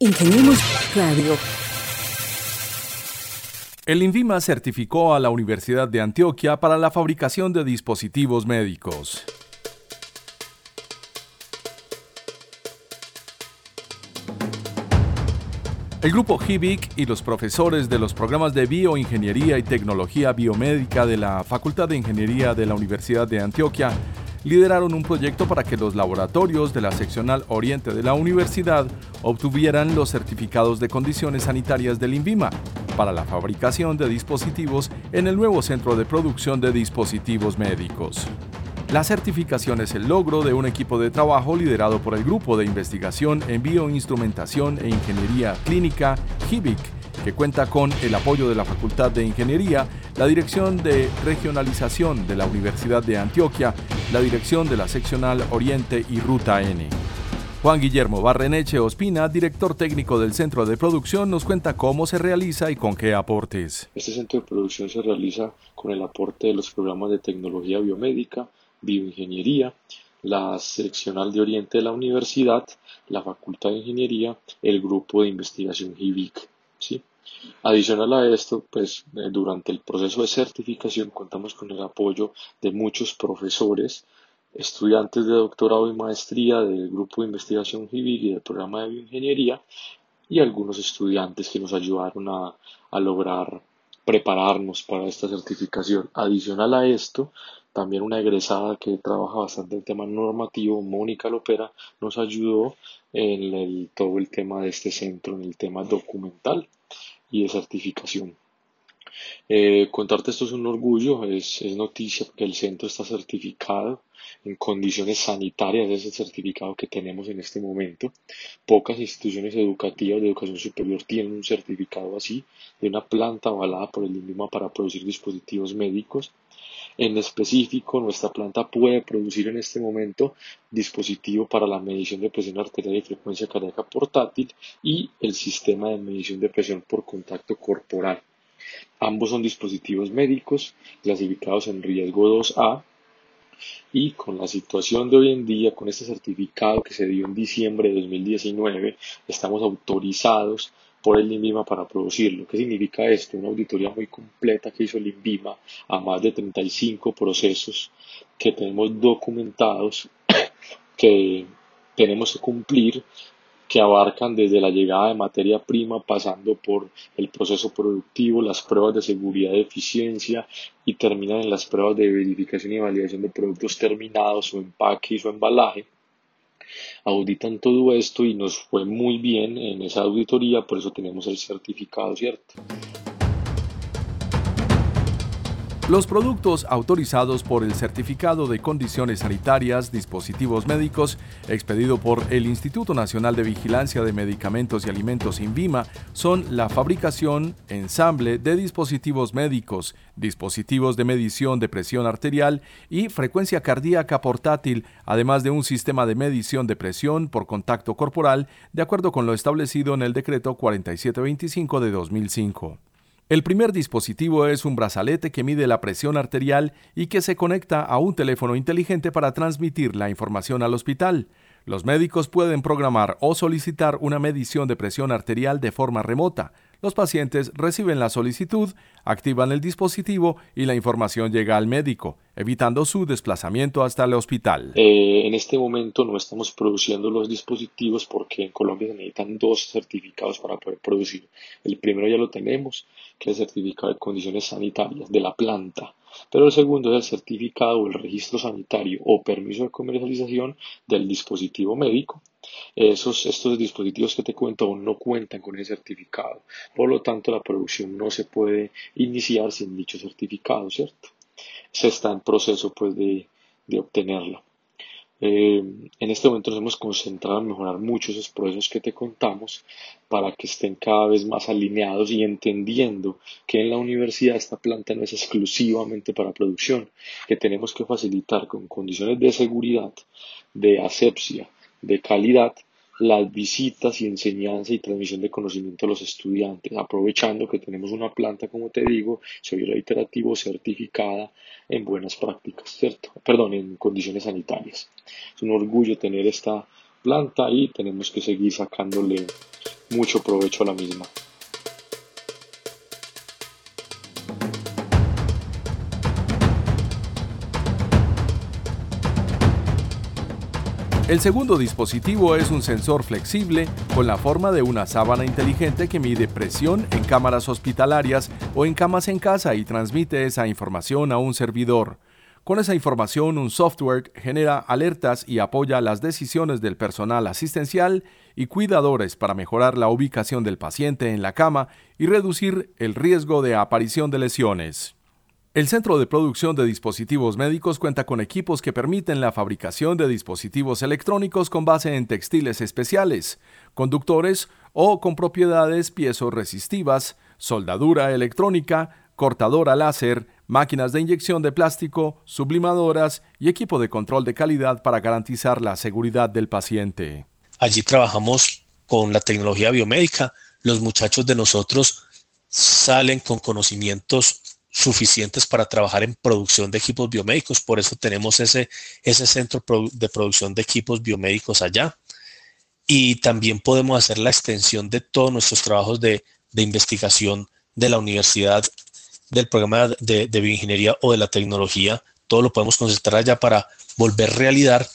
Ingeniemos Radio. El INVIMA certificó a la Universidad de Antioquia para la fabricación de dispositivos médicos. El grupo HIBIC y los profesores de los programas de Bioingeniería y Tecnología Biomédica de la Facultad de Ingeniería de la Universidad de Antioquia lideraron un proyecto para que los laboratorios de la seccional oriente de la universidad obtuvieran los certificados de condiciones sanitarias del INVIMA para la fabricación de dispositivos en el nuevo centro de producción de dispositivos médicos. La certificación es el logro de un equipo de trabajo liderado por el Grupo de Investigación en Bioinstrumentación e Ingeniería Clínica, HIBIC, que cuenta con el apoyo de la Facultad de Ingeniería, la Dirección de Regionalización de la Universidad de Antioquia, la Dirección de la Seccional Oriente y Ruta N. Juan Guillermo Barreneche Ospina, director técnico del centro de producción, nos cuenta cómo se realiza y con qué aportes. Este centro de producción se realiza con el aporte de los programas de tecnología biomédica, bioingeniería, la seccional de Oriente de la universidad, la Facultad de Ingeniería, el grupo de investigación HIVIC. ¿Sí? Adicional a esto, pues eh, durante el proceso de certificación contamos con el apoyo de muchos profesores, estudiantes de doctorado y maestría del grupo de investigación HIVIC y del programa de bioingeniería y algunos estudiantes que nos ayudaron a, a lograr prepararnos para esta certificación. Adicional a esto, también una egresada que trabaja bastante el tema normativo, Mónica Lopera, nos ayudó en todo el tema de este centro, en el tema documental y de certificación. Eh, contarte esto es un orgullo, es, es noticia que el centro está certificado en condiciones sanitarias, es el certificado que tenemos en este momento. Pocas instituciones educativas de educación superior tienen un certificado así, de una planta avalada por el INVIMA para producir dispositivos médicos. En específico, nuestra planta puede producir en este momento dispositivo para la medición de presión arterial y frecuencia cardíaca portátil y el sistema de medición de presión por contacto corporal. Ambos son dispositivos médicos clasificados en riesgo 2A y con la situación de hoy en día, con este certificado que se dio en diciembre de 2019, estamos autorizados por el INVIMA para producirlo. ¿Qué significa esto? Una auditoría muy completa que hizo el INVIMA a más de 35 procesos que tenemos documentados que tenemos que cumplir que abarcan desde la llegada de materia prima, pasando por el proceso productivo, las pruebas de seguridad y eficiencia y terminan en las pruebas de verificación y validación de productos terminados, su empaque y su embalaje. Auditan todo esto y nos fue muy bien en esa auditoría, por eso tenemos el certificado, ¿cierto? Los productos autorizados por el Certificado de Condiciones Sanitarias, Dispositivos Médicos, expedido por el Instituto Nacional de Vigilancia de Medicamentos y Alimentos INVIMA, son la fabricación, ensamble de dispositivos médicos, dispositivos de medición de presión arterial y frecuencia cardíaca portátil, además de un sistema de medición de presión por contacto corporal, de acuerdo con lo establecido en el Decreto 4725 de 2005. El primer dispositivo es un brazalete que mide la presión arterial y que se conecta a un teléfono inteligente para transmitir la información al hospital. Los médicos pueden programar o solicitar una medición de presión arterial de forma remota, los pacientes reciben la solicitud, activan el dispositivo y la información llega al médico, evitando su desplazamiento hasta el hospital. Eh, en este momento no estamos produciendo los dispositivos porque en Colombia se necesitan dos certificados para poder producir. El primero ya lo tenemos, que es el certificado de condiciones sanitarias de la planta pero el segundo es el certificado o el registro sanitario o permiso de comercialización del dispositivo médico. Esos, estos dispositivos que te cuento aún no cuentan con ese certificado, por lo tanto la producción no se puede iniciar sin dicho certificado, ¿cierto? Se está en proceso pues de, de obtenerlo. Eh, en este momento nos hemos concentrado en mejorar muchos esos procesos que te contamos para que estén cada vez más alineados y entendiendo que en la universidad esta planta no es exclusivamente para producción, que tenemos que facilitar con condiciones de seguridad, de asepsia, de calidad, las visitas y enseñanza y transmisión de conocimiento a los estudiantes, aprovechando que tenemos una planta, como te digo, soy reiterativo, certificada en buenas prácticas, ¿cierto? Perdón, en condiciones sanitarias. Es un orgullo tener esta planta y tenemos que seguir sacándole mucho provecho a la misma. El segundo dispositivo es un sensor flexible con la forma de una sábana inteligente que mide presión en cámaras hospitalarias o en camas en casa y transmite esa información a un servidor. Con esa información, un software genera alertas y apoya las decisiones del personal asistencial y cuidadores para mejorar la ubicación del paciente en la cama y reducir el riesgo de aparición de lesiones. El Centro de Producción de Dispositivos Médicos cuenta con equipos que permiten la fabricación de dispositivos electrónicos con base en textiles especiales, conductores o con propiedades piezoresistivas, soldadura electrónica, cortadora láser, máquinas de inyección de plástico, sublimadoras y equipo de control de calidad para garantizar la seguridad del paciente. Allí trabajamos con la tecnología biomédica. Los muchachos de nosotros salen con conocimientos suficientes para trabajar en producción de equipos biomédicos. Por eso tenemos ese, ese centro de producción de equipos biomédicos allá. Y también podemos hacer la extensión de todos nuestros trabajos de, investigación de la universidad, del programa de, de, bioingeniería o de la tecnología. Todo lo podemos concentrar allá para volver realidad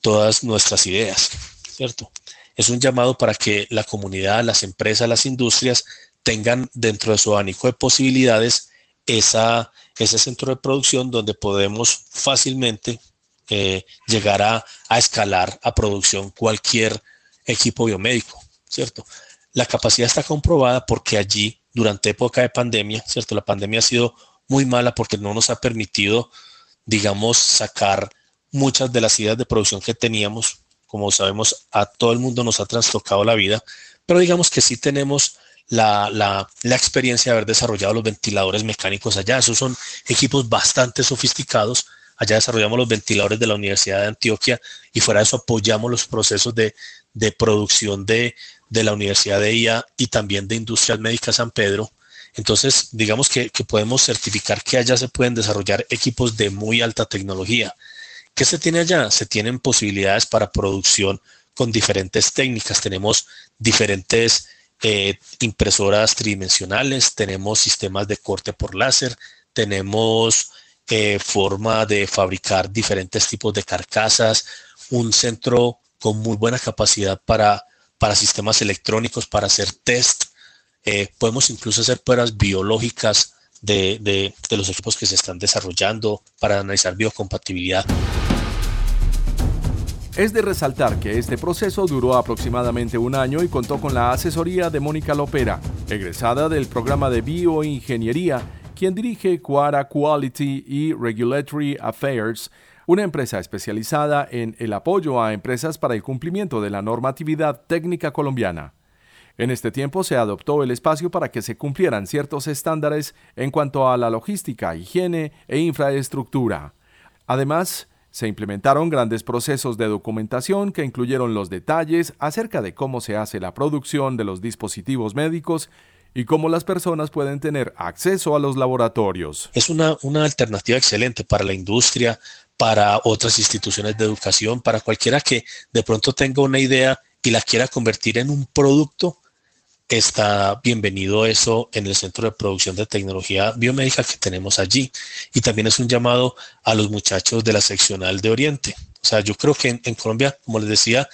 todas nuestras ideas, ¿cierto? Es un llamado para que la comunidad, las empresas, las industrias tengan dentro de su abanico de posibilidades esa, ese centro de producción donde podemos fácilmente eh, llegar a, escalar a producción cualquier equipo biomédico, ¿cierto? La capacidad está comprobada porque allí, durante época de pandemia, ¿cierto? La pandemia ha sido muy mala porque no nos ha permitido, digamos, sacar muchas de las ideas de producción que teníamos. Como sabemos, a todo el mundo nos ha trastocado la vida, pero digamos que sí tenemos la, la, experiencia de haber desarrollado los ventiladores mecánicos allá. Esos son equipos bastante sofisticados. Allá desarrollamos los ventiladores de la Universidad de Antioquia y fuera de eso apoyamos los procesos de, de producción de, de, la Universidad de IA y también de Industrias Médicas San Pedro. Entonces, digamos que, que podemos certificar que allá se pueden desarrollar equipos de muy alta tecnología. ¿Qué se tiene allá? Se tienen posibilidades para producción con diferentes técnicas. Tenemos diferentes eh, impresoras tridimensionales, tenemos sistemas de corte por láser, tenemos eh, forma de fabricar diferentes tipos de carcasas, un centro con muy buena capacidad para, para sistemas electrónicos, para hacer test. Eh, podemos incluso hacer pruebas biológicas de, de los equipos que se están desarrollando para analizar biocompatibilidad. Es de resaltar que este proceso duró aproximadamente un año y contó con la asesoría de Mónica Lopera, egresada del programa de bioingeniería, quien dirige Quara Quality y Regulatory Affairs, una empresa especializada en el apoyo a empresas para el cumplimiento de la normatividad técnica colombiana. En este tiempo se adoptó el espacio para que se cumplieran ciertos estándares en cuanto a la logística, higiene e infraestructura. Además, se implementaron grandes procesos de documentación que incluyeron los detalles acerca de cómo se hace la producción de los dispositivos médicos y cómo las personas pueden tener acceso a los laboratorios. Es una, una alternativa excelente para la industria, para otras instituciones de educación, para cualquiera que de pronto tenga una idea y la quiera convertir en un producto está bienvenido eso en el Centro de Producción de Tecnología Biomédica que tenemos allí. Y también es un llamado a los muchachos de la seccional de Oriente. O sea, yo creo que en, Colombia, como les decía,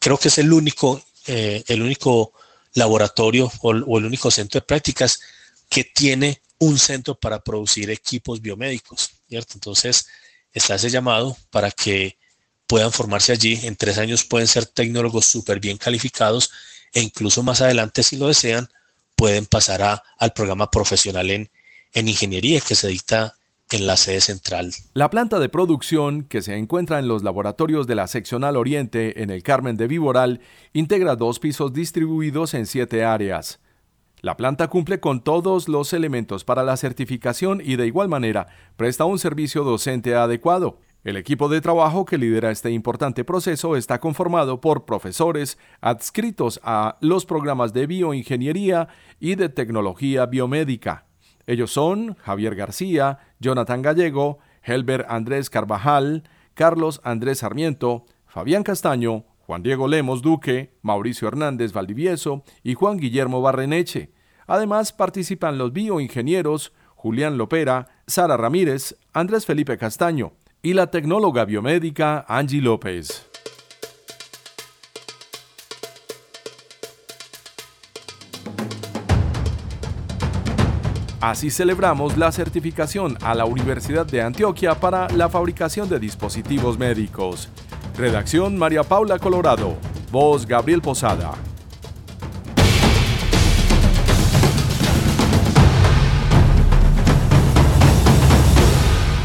creo que es el único, eh, el único laboratorio o, o, el único centro de prácticas que tiene un centro para producir equipos biomédicos, ¿cierto? Entonces, está ese llamado para que puedan formarse allí. En tres años pueden ser tecnólogos súper bien calificados e incluso más adelante, si lo desean, pueden pasar a, al programa profesional en, en ingeniería que se dicta en la sede central. La planta de producción, que se encuentra en los laboratorios de la Seccional Oriente en el Carmen de Viboral, integra dos pisos distribuidos en siete áreas. La planta cumple con todos los elementos para la certificación y de igual manera presta un servicio docente adecuado. El equipo de trabajo que lidera este importante proceso está conformado por profesores adscritos a los programas de bioingeniería y de tecnología biomédica. Ellos son Javier García, Jonathan Gallego, Helber Andrés Carvajal, Carlos Andrés Sarmiento, Fabián Castaño, Juan Diego Lemos Duque, Mauricio Hernández Valdivieso y Juan Guillermo Barreneche. Además participan los bioingenieros Julián Lopera, Sara Ramírez, Andrés Felipe Castaño y la tecnóloga biomédica Angie López. Así celebramos la certificación a la Universidad de Antioquia para la fabricación de dispositivos médicos. Redacción María Paula Colorado. Voz Gabriel Posada.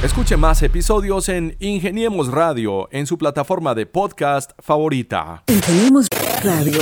Escuche más episodios en Ingeniemos Radio en su plataforma de podcast favorita. Ingeniemos Radio.